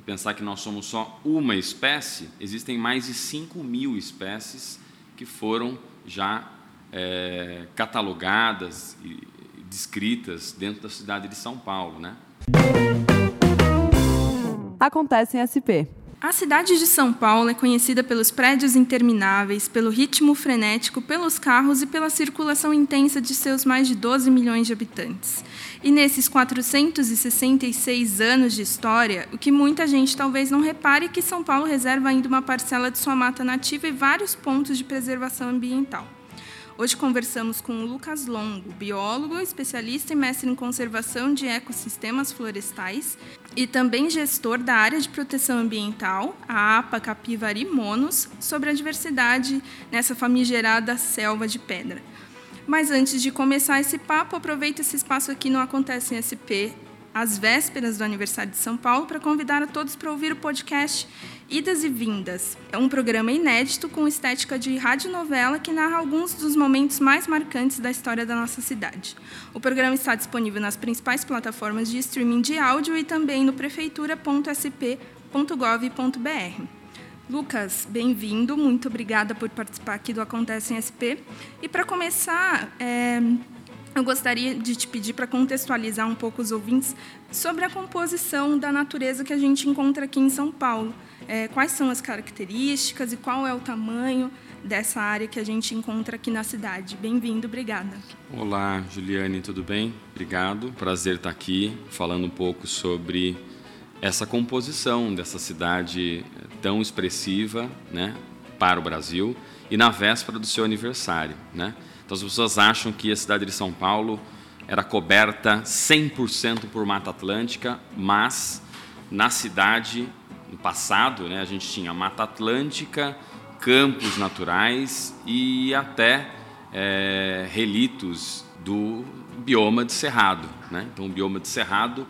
pensar que nós somos só uma espécie, existem mais de 5 mil espécies que foram já é, catalogadas e descritas dentro da cidade de São Paulo. Né? Acontece em SP. A cidade de São Paulo é conhecida pelos prédios intermináveis, pelo ritmo frenético, pelos carros e pela circulação intensa de seus mais de 12 milhões de habitantes. E nesses 466 anos de história, o que muita gente talvez não repare é que São Paulo reserva ainda uma parcela de sua mata nativa e vários pontos de preservação ambiental. Hoje conversamos com o Lucas Longo, biólogo, especialista e mestre em conservação de ecossistemas florestais e também gestor da área de proteção ambiental, a APA Capivari Monos, sobre a diversidade nessa famigerada selva de pedra. Mas antes de começar esse papo, aproveito esse espaço aqui no Acontece em SP, às vésperas do aniversário de São Paulo, para convidar a todos para ouvir o podcast Idas e Vindas. É um programa inédito com estética de radionovela que narra alguns dos momentos mais marcantes da história da nossa cidade. O programa está disponível nas principais plataformas de streaming de áudio e também no prefeitura.sp.gov.br. Lucas, bem-vindo, muito obrigada por participar aqui do Acontece em SP. E para começar, é, eu gostaria de te pedir para contextualizar um pouco os ouvintes sobre a composição da natureza que a gente encontra aqui em São Paulo. É, quais são as características e qual é o tamanho dessa área que a gente encontra aqui na cidade. Bem-vindo, obrigada. Olá, Juliane, tudo bem? Obrigado. Prazer estar aqui falando um pouco sobre essa composição dessa cidade tão expressiva, né, para o Brasil e na véspera do seu aniversário, né? Então as pessoas acham que a cidade de São Paulo era coberta 100% por Mata Atlântica, mas na cidade, no passado, né, a gente tinha Mata Atlântica, campos naturais e até é, relitos do bioma de Cerrado. Né? Então, o bioma de Cerrado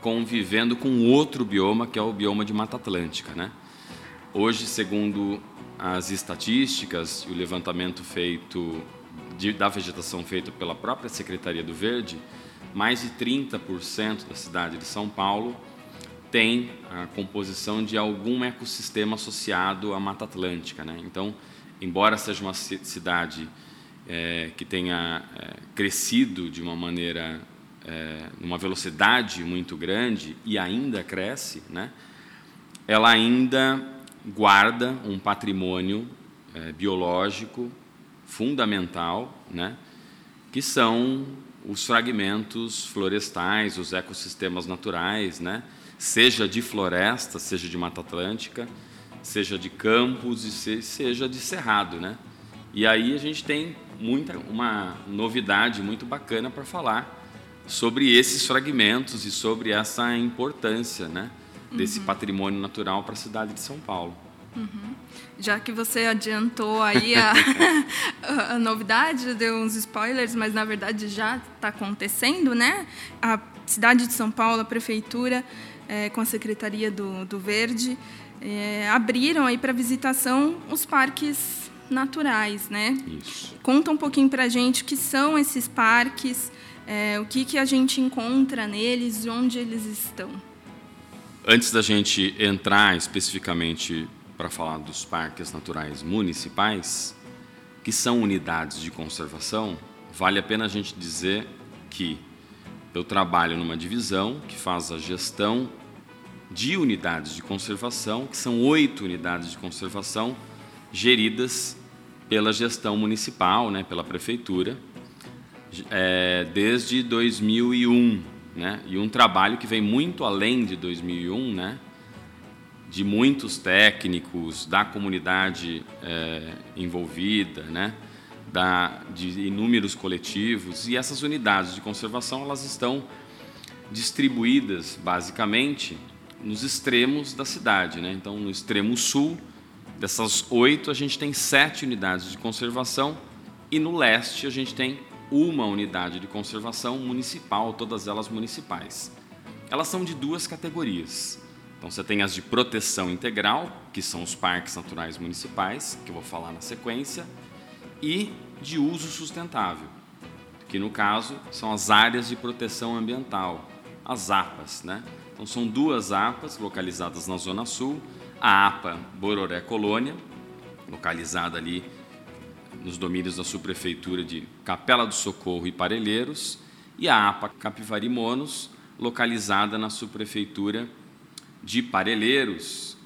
convivendo com outro bioma, que é o bioma de Mata Atlântica. Né? Hoje, segundo as estatísticas e o levantamento feito de, da vegetação feito pela própria Secretaria do Verde, mais de 30% da cidade de São Paulo tem a composição de algum ecossistema associado à Mata Atlântica. Né? Então, embora seja uma cidade é, que tenha é, crescido de uma maneira, é, numa velocidade muito grande e ainda cresce, né? ela ainda guarda um patrimônio é, biológico fundamental, né, que são os fragmentos florestais, os ecossistemas naturais, né, seja de floresta, seja de Mata Atlântica, seja de campos e seja de cerrado, né? E aí a gente tem muita uma novidade muito bacana para falar sobre esses fragmentos e sobre essa importância, né, desse uhum. patrimônio natural para a cidade de São Paulo. Uhum. Já que você adiantou aí a, a, novidade, deu uns spoilers, mas na verdade já está acontecendo, né? A cidade de São Paulo, a prefeitura, é, com a Secretaria do, do Verde, é, abriram aí para visitação os parques naturais, né? Isso. Conta um pouquinho para a gente o que são esses parques, é, o que, que a gente encontra neles e onde eles estão. Antes da gente entrar especificamente para falar dos parques naturais municipais, que são unidades de conservação, vale a pena a gente dizer que eu trabalho numa divisão que faz a gestão de unidades de conservação, que são oito unidades de conservação geridas pela gestão municipal, né, pela prefeitura, é, desde 2001, né, e um trabalho que vem muito além de 2001, né, de muitos técnicos, da comunidade é, envolvida, né? Da, de inúmeros coletivos. E essas unidades de conservação elas estão distribuídas basicamente nos extremos da cidade. Né? Então, no extremo sul, dessas oito, a gente tem sete unidades de conservação e no leste a gente tem uma unidade de conservação municipal, todas elas municipais. Elas são de duas categorias. Então você tem as de proteção integral, que são os parques naturais municipais, que eu vou falar na sequência, e de uso sustentável, que no caso são as áreas de proteção ambiental, as APAs. Né? Então, são duas APAs localizadas na Zona Sul. A APA Bororé Colônia, localizada ali nos domínios da subprefeitura de Capela do Socorro e Parelheiros, e a APA Capivari Monos, localizada na subprefeitura de Parelheiros,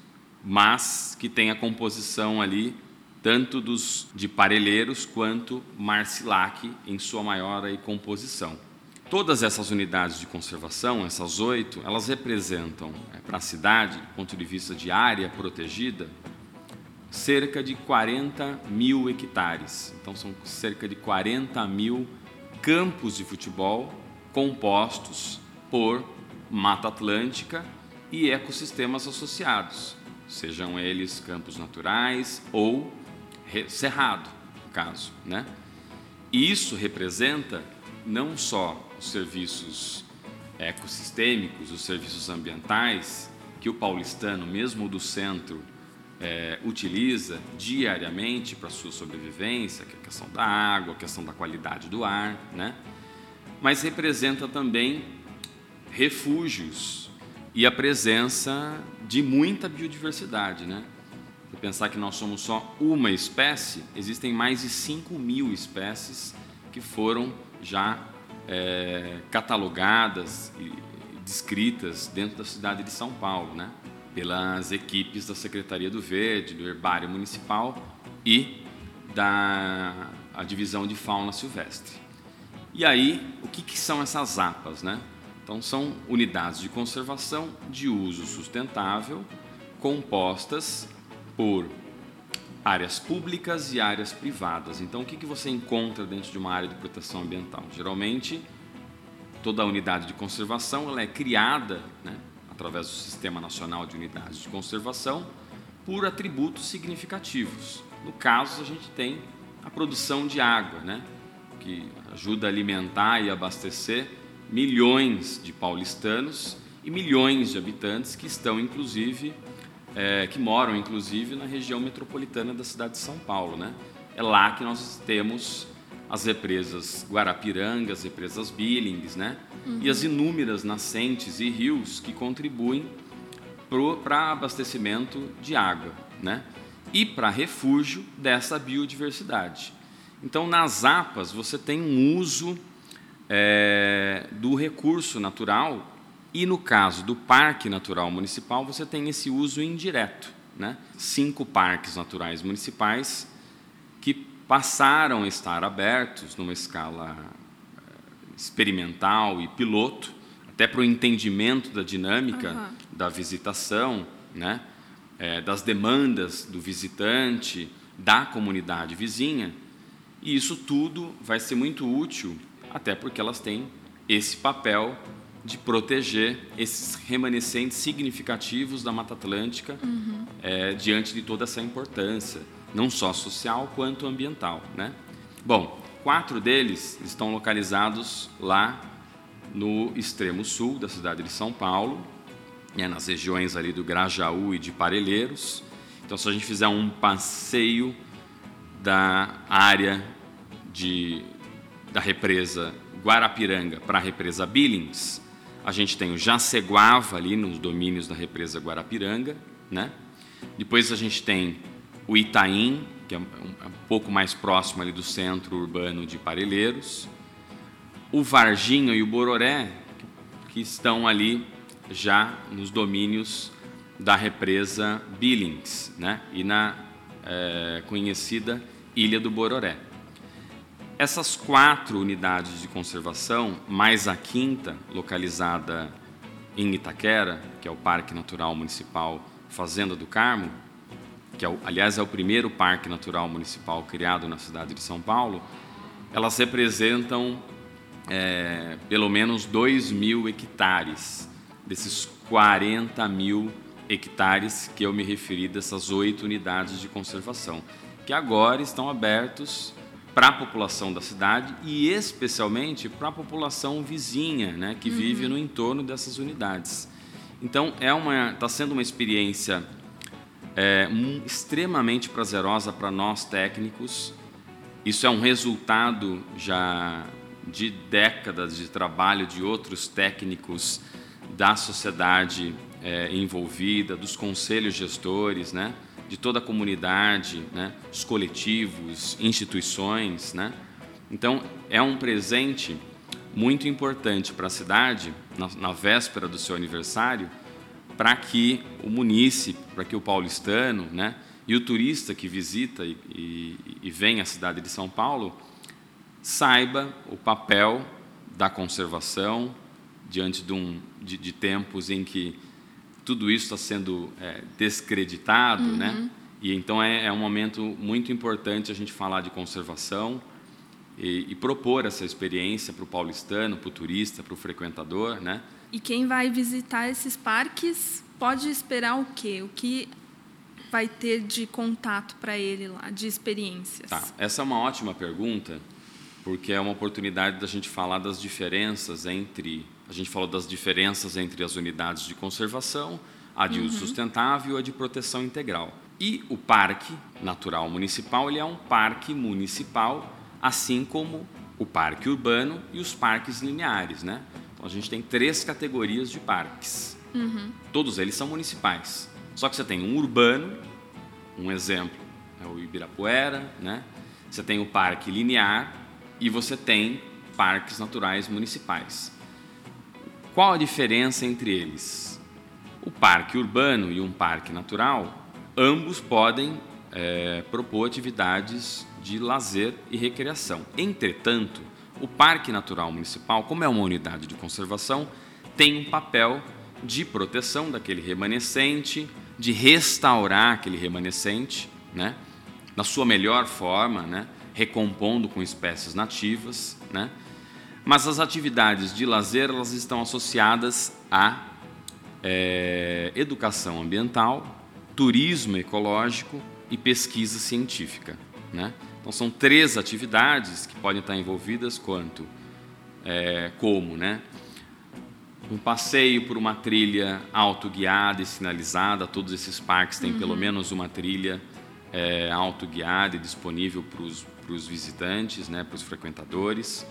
mas que tem a composição ali tanto dos de Parelheiros quanto Marcilac em sua maior aí, composição. Todas essas unidades de conservação, essas oito, elas representam é, para a cidade, do ponto de vista de área protegida, cerca de 40 mil hectares. Então, são cerca de 40 mil campos de futebol compostos por Mata Atlântica e ecossistemas associados, sejam eles campos naturais ou cerrado, no caso, né? E isso representa não só os serviços ecossistêmicos, os serviços ambientais que o paulistano, mesmo do centro, é, utiliza diariamente para sua sobrevivência, que é a questão da água, a questão da qualidade do ar, né? Mas representa também refúgios e a presença de muita biodiversidade, né? Se pensar que nós somos só uma espécie, existem mais de 5 mil espécies que foram já é, catalogadas e descritas dentro da cidade de São Paulo, né? pelas equipes da Secretaria do Verde, do Herbário Municipal e da a Divisão de Fauna Silvestre. E aí, o que, que são essas APAs? Né? Então, são unidades de conservação de uso sustentável compostas por áreas públicas e áreas privadas. Então, o que, que você encontra dentro de uma área de proteção ambiental? Geralmente, toda a unidade de conservação ela é criada né, através do Sistema Nacional de Unidades de Conservação por atributos significativos. No caso, a gente tem a produção de água, né, que ajuda a alimentar e abastecer milhões de paulistanos e milhões de habitantes que estão, inclusive, é, que moram, inclusive, na região metropolitana da cidade de São Paulo. Né? É lá que nós temos as represas Guarapiranga, as represas Billings, né? Uhum. e as inúmeras nascentes e rios que contribuem para abastecimento de água né? e para refúgio dessa biodiversidade. Então, nas APAs, você tem um uso é, do recurso natural e no caso do Parque Natural Municipal, você tem esse uso indireto. Né? Cinco parques naturais municipais que passaram a estar abertos numa escala eh, experimental e piloto, até para o entendimento da dinâmica uhum. da visitação, né? É, das demandas do visitante, da comunidade vizinha. E isso tudo vai ser muito útil, até porque elas têm esse papel de proteger esses remanescentes significativos da Mata Atlântica uhum. é, diante de toda essa importância, não só social quanto ambiental. Né? Bom, quatro deles estão localizados lá no extremo sul da cidade de São Paulo, né, nas regiões ali do Grajaú e de Parelheiros. Então, se a gente fizer um passeio da área de, da represa Guarapiranga para a represa Billings, a gente tem o Jaceguava ali nos domínios da represa Guarapiranga, né? Depois a gente tem o Itaim, que é um, um pouco mais próximo ali do centro urbano de Parelheiros, o Varginha e o Bororé, que estão ali já nos domínios da represa Billings, né? E na é, conhecida Ilha do Bororé. Essas quatro unidades de conservação, mais a quinta, localizada em Itaquera, que é o Parque Natural Municipal Fazenda do Carmo, que é, aliás é o primeiro parque natural municipal criado na cidade de São Paulo, elas representam é, pelo menos 2 mil hectares. Desses 40 mil hectares que eu me referi dessas oito unidades de conservação, que agora estão abertos para a população da cidade e especialmente para a população vizinha, né, que uhum. vive no entorno dessas unidades. Então é uma, está sendo uma experiência é, um, extremamente prazerosa para nós técnicos. Isso é um resultado já de décadas de trabalho de outros técnicos da sociedade é, envolvida, dos conselhos gestores, né? De toda a comunidade, né? os coletivos, instituições. Né? Então, é um presente muito importante para a cidade, na, na, véspera do seu aniversário, para que o munícipe, para que o paulistano né? e o turista que visita e, e, e vem à cidade de São Paulo saiba o papel da conservação diante de, um, de, de tempos em que tudo isso está sendo é, descreditado, uhum. né? E então é, é, um momento muito importante a gente falar de conservação e, e propor essa experiência para o paulistano, para o turista, para o frequentador, né? E quem vai visitar esses parques pode esperar o quê? O que vai ter de contato para ele lá, de experiências? Tá. Essa é uma ótima pergunta, porque é uma oportunidade da gente falar das diferenças entre a gente falou das diferenças entre as unidades de conservação, a de uso uhum. sustentável e a de proteção integral. E o Parque Natural Municipal ele é um parque municipal, assim como o parque urbano e os parques lineares. Né? Então, a gente tem três categorias de parques. Uhum. Todos eles são municipais. Só que você tem um urbano, um exemplo é o Ibirapuera, né? você tem o parque linear e você tem parques naturais municipais. Qual a diferença entre eles? O parque urbano e um parque natural, ambos podem é, propor atividades de lazer e recreação. Entretanto, o Parque Natural Municipal, como é uma unidade de conservação, tem um papel de proteção daquele remanescente, de restaurar aquele remanescente, né, na sua melhor forma, né, recompondo com espécies nativas, né, mas as atividades de lazer elas estão associadas à é, educação ambiental, turismo ecológico e pesquisa científica. Né? Então são três atividades que podem estar envolvidas quanto é, como, né? Um passeio por uma trilha autoguiada e sinalizada. Todos esses parques têm uhum. pelo menos uma trilha é, autoguiada e disponível para os visitantes, né, para os frequentadores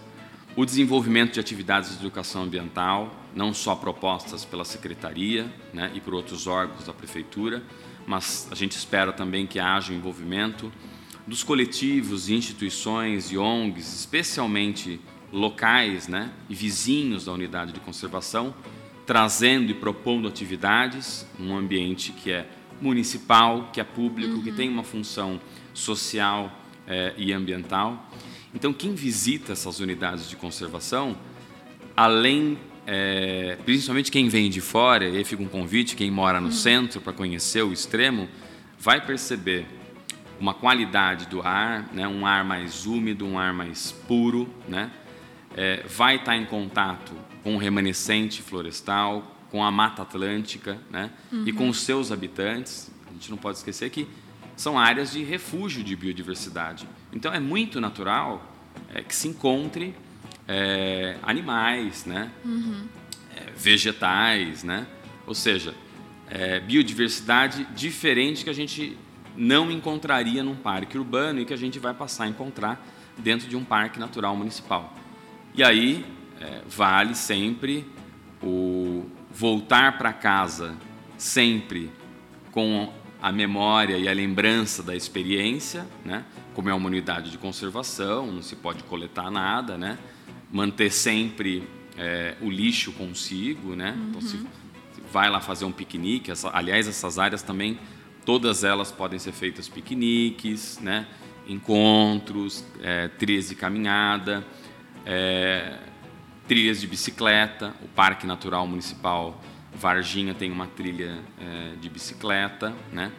o desenvolvimento de atividades de educação ambiental, não só propostas pela secretaria né, e por outros órgãos da prefeitura, mas a gente espera também que haja o envolvimento dos coletivos, instituições e ONGs, especialmente locais né, e vizinhos da unidade de conservação, trazendo e propondo atividades num ambiente que é municipal, que é público, uhum. que tem uma função social é, e ambiental. Então, quem visita essas unidades de conservação, além, é, principalmente quem vem de fora, e aí fica um convite, quem mora no uhum. centro para conhecer o extremo, vai perceber uma qualidade do ar, né, um ar mais úmido, um ar mais puro, né, é, vai estar em contato com o remanescente florestal, com a Mata Atlântica né, uhum. e com uhum. os seus habitantes. A gente não pode esquecer que são áreas de refúgio de biodiversidade. Então é muito natural é, que se encontre é, animais, né? Uhum. É, vegetais, né? ou seja, é, biodiversidade diferente que a gente não encontraria num parque urbano e que a gente vai passar a encontrar dentro de um parque natural municipal. E aí é, vale sempre o voltar para casa sempre com a memória e a lembrança da experiência, né? Como é uma unidade de conservação, não se pode coletar nada, né? Manter sempre é, o lixo consigo, né? Uhum. Então, se, se vai lá fazer um piquenique, essa, aliás, essas áreas também, todas elas podem ser feitas piqueniques, né? Encontros, é, trilhas de caminhada, é, trilhas de bicicleta, o Parque Natural Municipal Varginha tem uma trilha é, de bicicleta, né?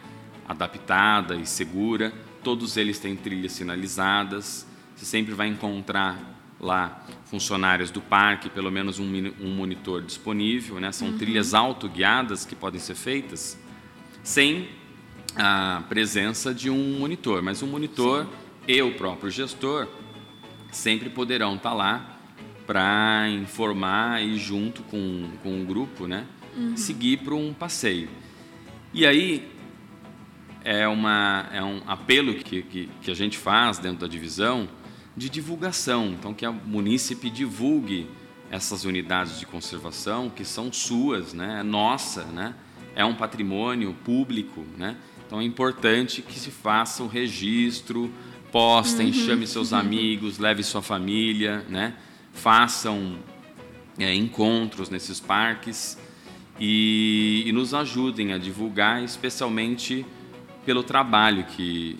adaptada e segura. Todos eles têm trilhas sinalizadas. Você sempre vai encontrar lá funcionários do parque, pelo menos um, um monitor disponível. Né? São uhum. trilhas autoguiadas que podem ser feitas sem a presença de um monitor, mas um monitor Sim. e o próprio gestor sempre poderão estar lá para informar e junto com, com o grupo, né? uhum. seguir para um passeio. E aí é, uma, é um apelo que, que, que, a gente faz dentro da divisão de divulgação. Então, que a munícipe divulgue essas unidades de conservação que são suas, né? É nossa, né? É um patrimônio público, né? Então é importante que se faça o registro, postem, uhum. chame seus amigos, leve sua família, né? Façam é, encontros nesses parques e, e nos ajudem a divulgar, especialmente pelo trabalho que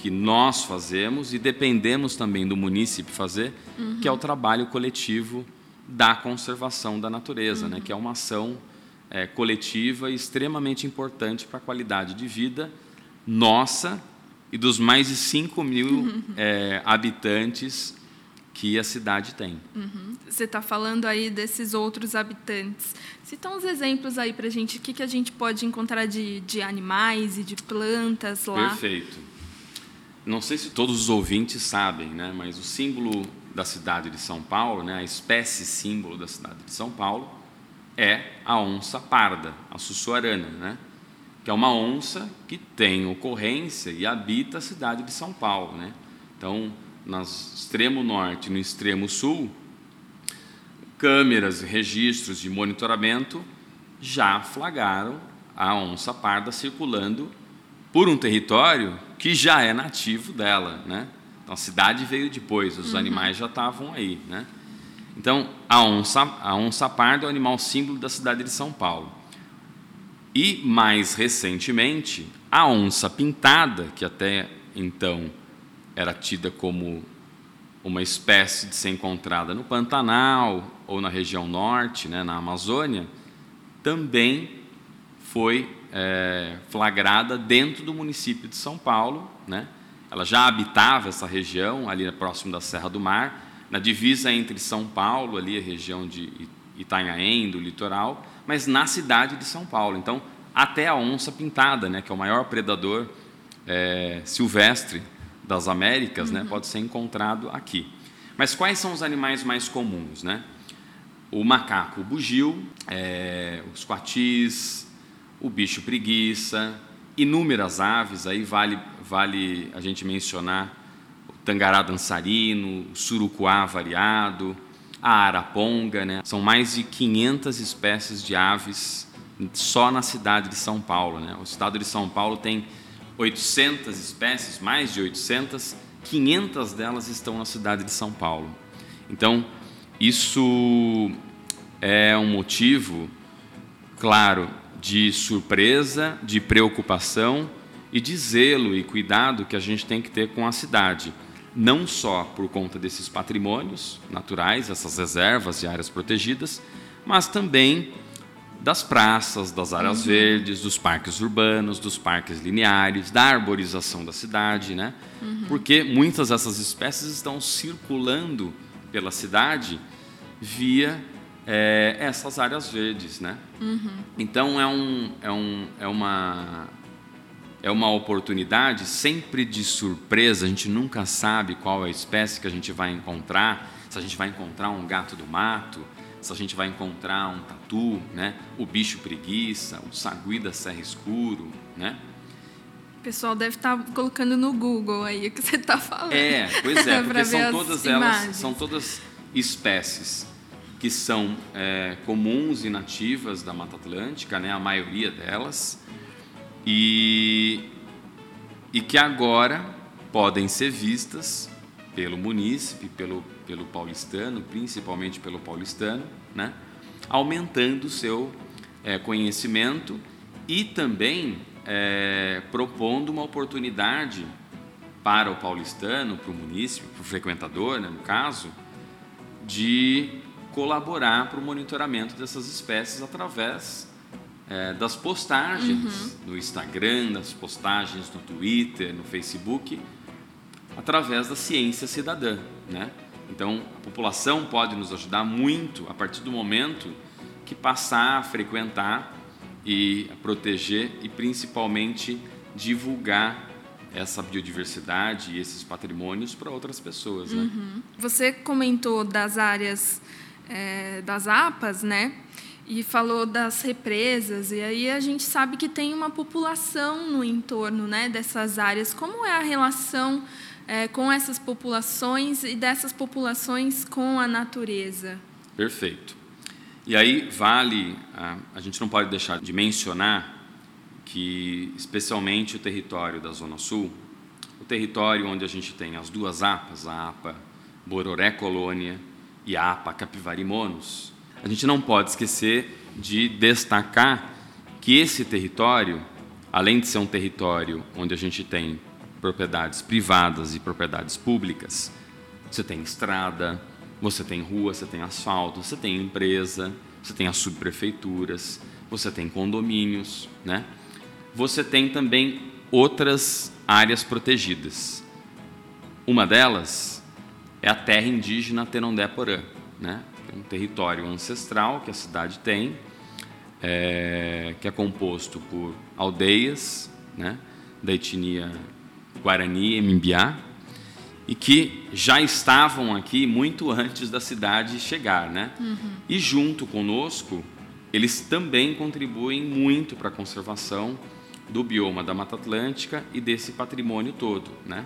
que nós fazemos e dependemos também do munícipe fazer, uhum. que é o trabalho coletivo da conservação da natureza, uhum. né? que é uma ação é, coletiva extremamente importante para a qualidade de vida nossa e dos mais de 5 mil uhum. é, habitantes que a cidade tem. Uhum. Você está falando aí desses outros habitantes. Cita uns exemplos aí para a gente, o que, que a gente pode encontrar de, de animais e de plantas lá. Perfeito. Não sei se todos os ouvintes sabem, né, mas o símbolo da cidade de São Paulo, né, a espécie símbolo da cidade de São Paulo, é a onça parda, a sussuarana, né, que é uma onça que tem ocorrência e habita a cidade de São Paulo. Né. Então, no extremo norte e no extremo sul, câmeras registros de monitoramento já flagraram a onça parda circulando por um território que já é nativo dela, né? Então a cidade veio depois, os uhum. animais já estavam aí, né? Então a onça, a onça parda é o animal símbolo da cidade de São Paulo. E mais recentemente, a onça pintada, que até então era tida como uma espécie de ser encontrada no Pantanal ou na região norte, né, na Amazônia, também foi é, flagrada dentro do município de São Paulo, né? Ela já habitava essa região, ali próximo da Serra do Mar, na divisa entre São Paulo, ali a região de Itanhaém, do litoral, mas na cidade de São Paulo. Então, até a onça pintada, né, que é o maior predador é, silvestre das Américas, né, uhum. né, pode ser encontrado aqui. Mas quais são os animais mais comuns? Né? O macaco bugio, é, os coatis, o bicho preguiça, inúmeras aves, aí vale, vale a gente mencionar o tangará dançarino, o surucuá variado, a araponga, né? São mais de 500 espécies de aves só na cidade de São Paulo, né? O estado de São Paulo tem 800 espécies, mais de 800, 500 delas estão na cidade de São Paulo. Então, isso é um motivo, claro, de surpresa, de preocupação e de zelo e cuidado que a gente tem que ter com a cidade, não só por conta desses patrimônios naturais, essas reservas e áreas protegidas, mas também das praças, das áreas uhum. verdes, dos parques urbanos, dos parques lineares, da arborização da cidade, né? Uhum. Porque muitas dessas espécies estão circulando pela cidade via é, essas áreas verdes, né? Uhum. Então é, um, é, um, é, uma, é uma oportunidade sempre de surpresa, a gente nunca sabe qual é a espécie que a gente vai encontrar, se a gente vai encontrar um gato do mato, se a gente vai encontrar um tatu, né? o bicho preguiça, o sagui da serra escuro, né? O pessoal deve estar tá colocando no Google aí o que você está falando. É, pois é, porque são todas elas, são todas espécies que são é, comuns e nativas da Mata Atlântica, né, a maioria delas, e, e que agora podem ser vistas pelo munícipe, pelo, pelo paulistano, principalmente pelo paulistano, né, aumentando o seu é, conhecimento e também é, propondo uma oportunidade para o paulistano, para o munícipe, para o frequentador, né, no caso, de colaborar para o monitoramento dessas espécies através é, das postagens uhum. no Instagram, das postagens no Twitter, no Facebook, através da ciência cidadã, né? Então, a população pode nos ajudar muito a partir do momento que passar a frequentar e a proteger e principalmente divulgar essa biodiversidade e esses patrimônios para outras pessoas. Né? Uhum. Você comentou das áreas é, das APAS, né? E falou das represas, e aí a gente sabe que tem uma população no entorno né, dessas áreas. Como é a relação é, com essas populações e dessas populações com a natureza? Perfeito. E aí vale, a, a gente não pode deixar de mencionar que, especialmente o território da Zona Sul, o território onde a gente tem as duas APAs, a APA Bororé Colônia e a APA Capivari Monos, a gente não pode esquecer de destacar que esse território, além de ser um território onde a gente tem propriedades privadas e propriedades públicas, você tem estrada, você tem rua, você tem asfalto, você tem empresa, você tem as subprefeituras, você tem condomínios, né? Você tem também outras áreas protegidas. Uma delas é a terra indígena Tenondé-Porã, né? É um território ancestral que a cidade tem, é, que é composto por aldeias, né? Da etnia Guarani e Mimbiá, e que já estavam aqui muito antes da cidade chegar, né? Uhum. E junto conosco, eles também contribuem muito para a conservação do bioma da Mata Atlântica e desse patrimônio todo, né?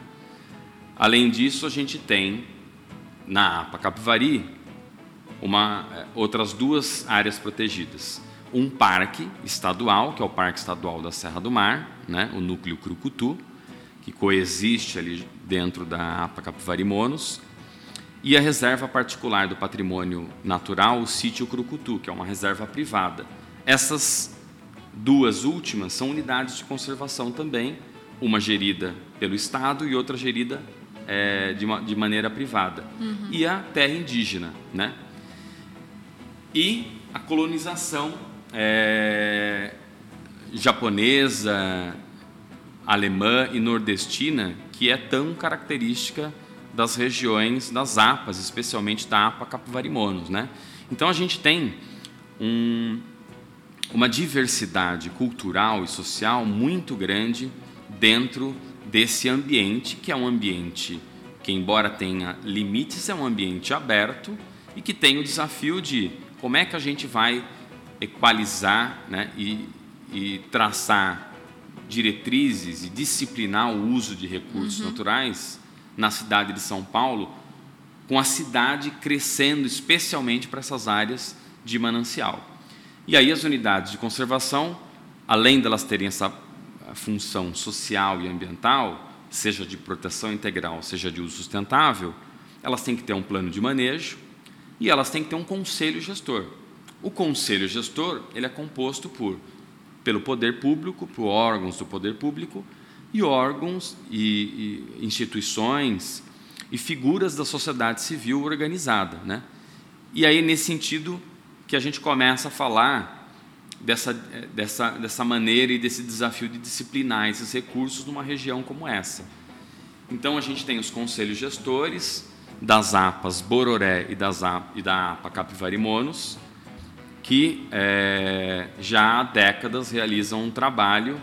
Além disso, a gente tem na APA Capivari uma, eh, outras duas áreas protegidas. Um parque estadual, que é o Parque Estadual da Serra do Mar, né? o núcleo Crucutu, que coexiste ali dentro da APA Capivari Monos, e a reserva particular do patrimônio natural, o sítio Crucutu, que é uma reserva privada. Essas duas últimas são unidades de conservação também, uma gerida pelo Estado e outra gerida é, de, de, maneira privada. Uhum. E a terra indígena, né? E a colonização é, japonesa, alemã e nordestina, que é tão característica das regiões das APAs, especialmente da APA Capivari-Monos. Né? Então a gente tem um, uma diversidade cultural e social muito grande dentro desse ambiente, que é um ambiente que, embora tenha limites, é um ambiente aberto e que tem o desafio de como é que a gente vai equalizar né, e, e traçar diretrizes e disciplinar o uso de recursos uhum. naturais na cidade de São Paulo, com a cidade crescendo especialmente para essas áreas de manancial. E aí as unidades de conservação, além delas terem essa função social e ambiental, seja de proteção integral, seja de uso sustentável, elas têm que ter um plano de manejo e elas têm que ter um conselho gestor. O conselho gestor ele é composto por pelo poder público, por órgãos do poder público e órgãos e, e instituições e figuras da sociedade civil organizada, né? E aí nesse sentido que a gente começa a falar dessa, dessa, dessa maneira e desse desafio de disciplinar esses recursos numa região como essa. Então a gente tem os conselhos gestores das APAs Bororé e, das, e da APA Capivari Monos, que é, já há décadas realizam um trabalho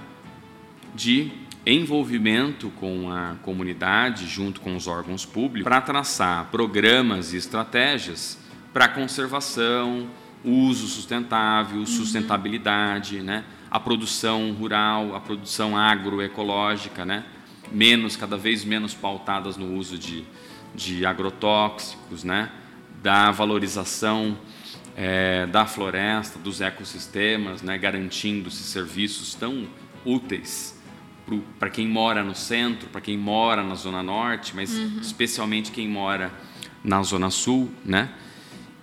de envolvimento com a comunidade, junto com os órgãos públicos, para traçar programas e estratégias para conservação, uso sustentável, uhum. sustentabilidade, né? a produção rural, a produção agroecológica, né? menos, cada vez menos pautadas no uso de, de agrotóxicos, né? da valorização é, da floresta, dos ecossistemas, né, garantindo esses serviços tão úteis para quem mora no centro, para quem mora na zona norte, mas uhum. especialmente quem mora na zona sul, né?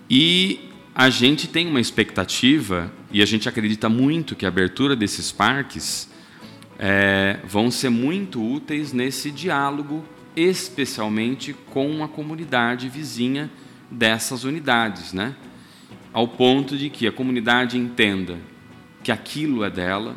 E a gente tem uma expectativa e a gente acredita muito que a abertura desses parques é, vão ser muito úteis nesse diálogo, especialmente com a comunidade vizinha dessas unidades, né? Ao ponto de que a comunidade entenda que aquilo é dela,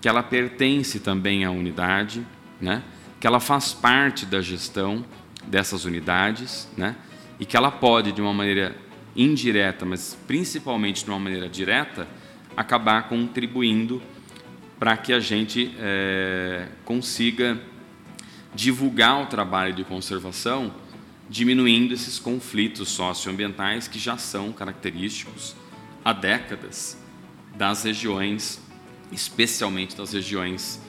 que ela pertence também à unidade, né? que ela faz parte da gestão dessas unidades, né? e que ela pode, de uma maneira indireta, mas principalmente de uma maneira direta, acabar contribuindo para que a gente é, consiga divulgar o trabalho de conservação diminuindo esses conflitos socioambientais que já são característicos há décadas das regiões, especialmente das regiões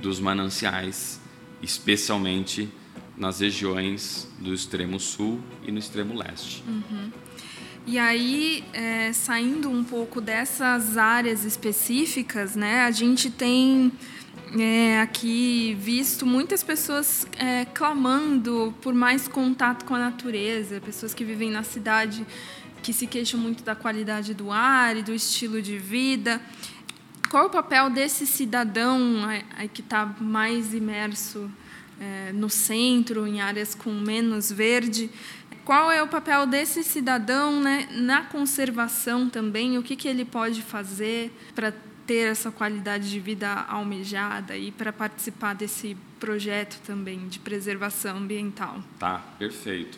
dos mananciais, especialmente nas regiões do extremo sul e no extremo leste. Uhum. E aí, é, saindo um pouco dessas áreas específicas, né, a gente tem é, aqui visto muitas pessoas é, clamando por mais contato com a natureza, pessoas que vivem na cidade que se queixam muito da qualidade do ar e do estilo de vida. Qual é o papel desse cidadão aí, que está mais imerso é, no centro, em áreas com menos verde? Qual é o papel desse cidadão né, na conservação também? O que, que ele pode fazer para ter essa qualidade de vida almejada e para participar desse projeto também de preservação ambiental. Tá, perfeito.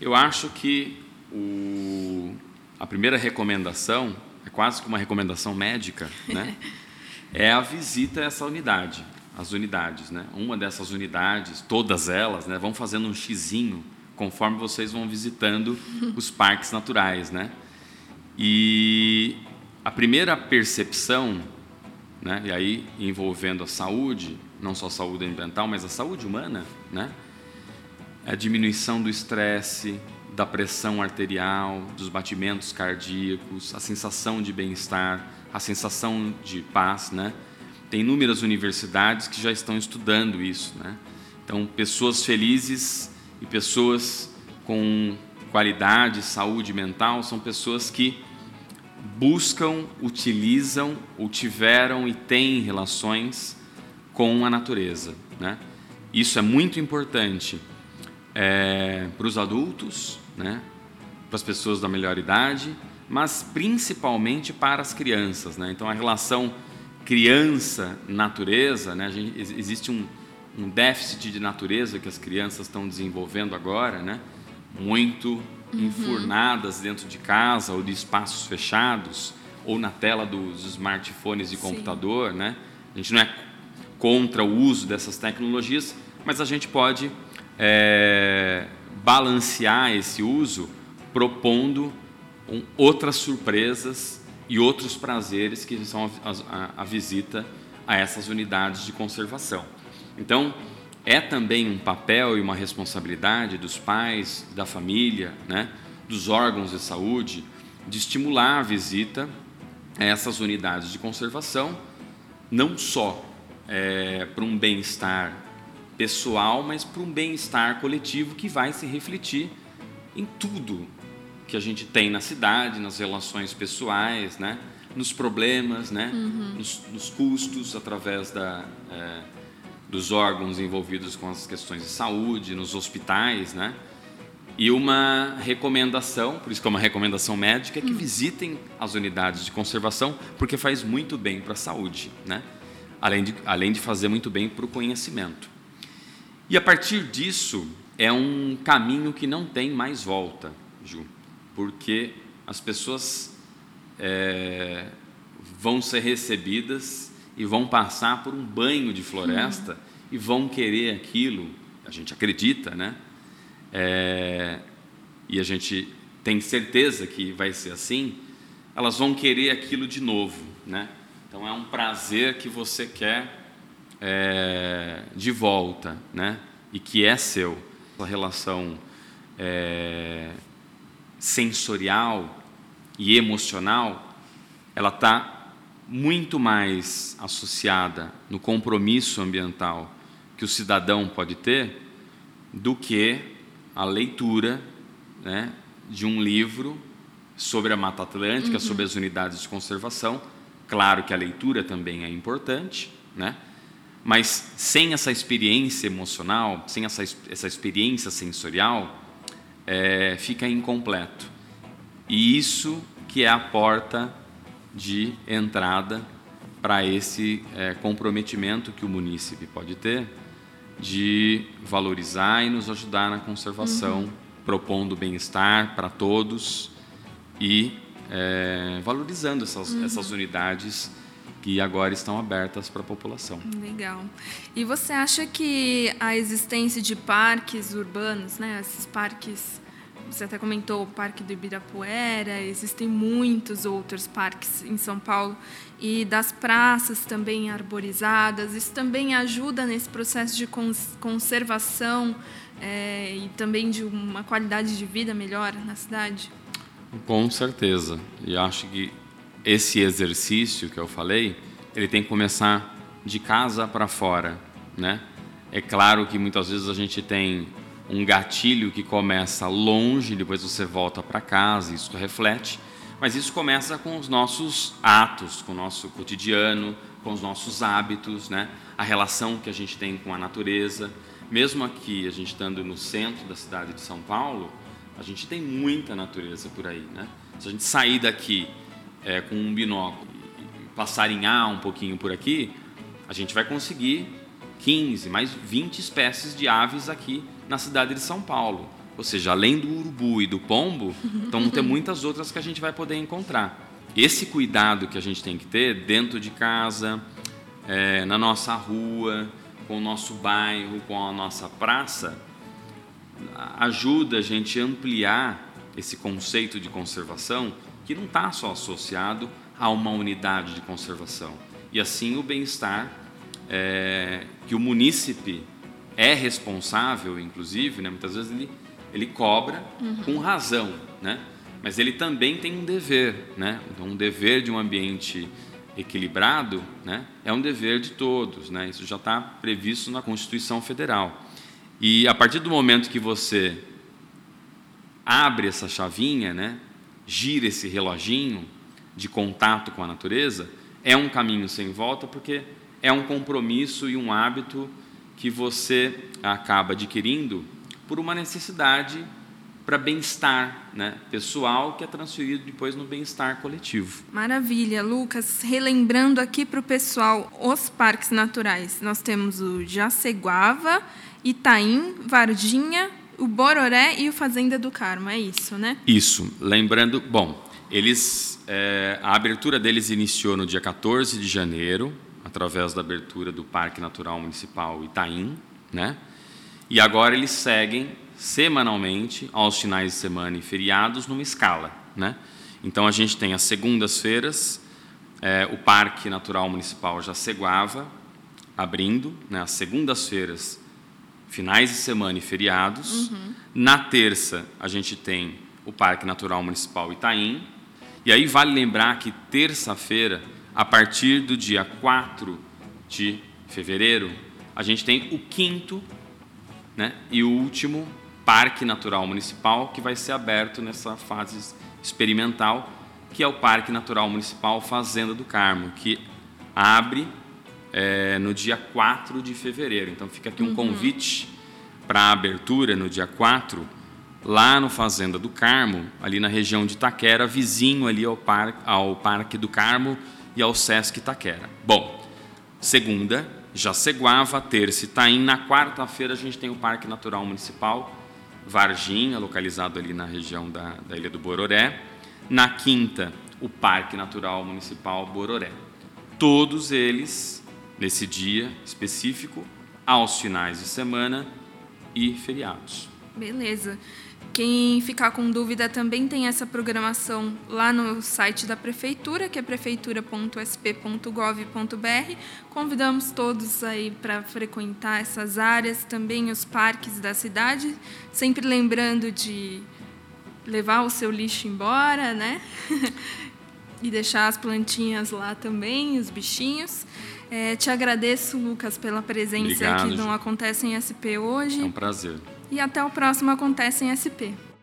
Eu acho que o, a primeira recomendação é quase que uma recomendação médica, né? é a visita a essa unidade, as unidades, né? Uma dessas unidades, todas elas, né, vão fazendo um xizinho conforme vocês vão visitando os parques naturais, né? E a primeira percepção, né, e aí envolvendo a saúde, não só a saúde ambiental, mas a saúde humana, né, é a diminuição do estresse, da pressão arterial, dos batimentos cardíacos, a sensação de bem-estar, a sensação de paz, né? Tem inúmeras universidades que já estão estudando isso, né? Então, pessoas felizes e pessoas com qualidade, saúde mental são pessoas que buscam, utilizam ou tiveram e têm relações com a natureza. Né? Isso é muito importante é, para os adultos, né? para as pessoas da melhor idade, mas principalmente para as crianças. Né? Então, a relação criança-natureza, né? Existe um, um déficit de natureza que as crianças estão desenvolvendo agora, né? muito uhum. enfurnadas dentro de casa ou de espaços fechados ou na tela dos smartphones de computador, Sim. né? A gente não é contra o uso dessas tecnologias, mas a gente pode é, balancear esse uso propondo um, outras surpresas e outros prazeres que são a, a, a visita a essas unidades de conservação. Então, é também um papel e uma responsabilidade dos pais, da família, né, dos órgãos de saúde, de estimular a visita a essas unidades de conservação, não só é, para um bem-estar pessoal, mas para um bem-estar coletivo que vai se refletir em tudo que a gente tem na cidade, nas relações pessoais, né, nos problemas, né, uhum. nos, nos, custos através da é, dos órgãos envolvidos com as questões de saúde, nos hospitais, né? E uma recomendação, por isso que é uma recomendação médica, é que hum. visitem as unidades de conservação, porque faz muito bem para a saúde, né? Além de, além de fazer muito bem para o conhecimento. E a partir disso, é um caminho que não tem mais volta, Ju, porque as pessoas é, vão ser recebidas e vão passar por um banho de floresta uhum. E vão querer aquilo, a gente acredita, né? É, e a gente tem certeza que vai ser assim, elas vão querer aquilo de novo, né? Então é um prazer que você quer é, de volta, né? E que é seu. A relação é, sensorial e emocional, ela está muito mais associada no compromisso ambiental que o cidadão pode ter do que a leitura né, de um livro sobre a Mata Atlântica, uhum. sobre as unidades de conservação. Claro que a leitura também é importante, né? mas sem essa experiência emocional, sem essa, essa experiência sensorial, é, fica incompleto. E isso que é a porta de entrada para esse é, comprometimento que o munícipe pode ter de valorizar e nos ajudar na conservação, uhum. propondo bem-estar para todos e é, valorizando essas, uhum. essas unidades que agora estão abertas para a população. Legal. E você acha que a existência de parques urbanos, né, esses parques você até comentou o Parque do Ibirapuera, existem muitos outros parques em São Paulo e das praças também arborizadas. Isso também ajuda nesse processo de conservação é, e também de uma qualidade de vida melhor na cidade? Com certeza. E acho que esse exercício que eu falei, ele tem que começar de casa para fora, né? É claro que muitas vezes a gente tem um gatilho que começa longe, depois você volta para casa, isso reflete, mas isso começa com os nossos atos, com o nosso cotidiano, com os nossos hábitos, né? A relação que a gente tem com a natureza. Mesmo aqui, a gente estando no centro da cidade de São Paulo, a gente tem muita natureza por aí, né? Se a gente sair daqui é, com um binóculo e passarinhar um pouquinho por aqui, a gente vai conseguir 15, mais 20 espécies de aves aqui na cidade de São Paulo. Ou seja, além do urubu e do pombo, então tem muitas outras que a gente vai poder encontrar. Esse cuidado que a gente tem que ter dentro de casa, é, na nossa rua, com o nosso bairro, com a nossa praça, ajuda a gente a ampliar esse conceito de conservação que não está só associado a uma unidade de conservação. E assim o bem-estar é, que o munícipe é responsável, inclusive, né, muitas vezes ele, ele cobra uhum. com razão, né? mas ele também tem um dever. Né? Então, um dever de um ambiente equilibrado né, é um dever de todos. Né? Isso já está previsto na Constituição Federal. E a partir do momento que você abre essa chavinha, né, gira esse reloginho de contato com a natureza, é um caminho sem volta, porque é um compromisso e um hábito que você acaba adquirindo por uma necessidade para bem-estar né, pessoal que é transferido depois no bem-estar coletivo. Maravilha, Lucas. Relembrando aqui para o pessoal os parques naturais, nós temos o Jaceguava, Itaim, Varginha, o Bororé e o Fazenda do Carmo, é isso, né? Isso. Lembrando, bom, eles, é, a abertura deles iniciou no dia 14 de janeiro, através da abertura do Parque Natural Municipal Itaim, né? E agora eles seguem semanalmente aos finais de semana e feriados numa escala, né? Então a gente tem as segundas-feiras é, o Parque Natural Municipal Jaceguava abrindo, né? As segundas-feiras finais de semana e feriados. Uhum. Na terça, a gente tem o Parque Natural Municipal Itaim. E aí vale lembrar que terça-feira, a partir do dia 4 de fevereiro, a gente tem o quinto né, e o último Parque Natural Municipal que vai ser aberto nessa fase experimental, que é o Parque Natural Municipal Fazenda do Carmo, que abre é, no dia 4 de fevereiro. Então fica aqui um uhum. convite para a abertura no dia 4, lá no Fazenda do Carmo, ali na região de Itaquera, vizinho ali ao, par, ao Parque do Carmo e ao Sesc Itaquera. Bom, segunda, Jaceguava, terça Itaim. Na quarta-feira a gente tem o Parque Natural Municipal Varginha, localizado ali na região da, da Ilha do Bororé. Na quinta, o Parque Natural Municipal Bororé. Todos eles nesse dia específico, aos finais de semana e feriados. Beleza. Quem ficar com dúvida também tem essa programação lá no site da prefeitura, que é prefeitura.sp.gov.br. Convidamos todos aí para frequentar essas áreas, também os parques da cidade, sempre lembrando de levar o seu lixo embora, né? e deixar as plantinhas lá também, os bichinhos. É, te agradeço, Lucas, pela presença Obrigado, aqui no Acontece em SP hoje. É um prazer. E até o próximo Acontece em SP.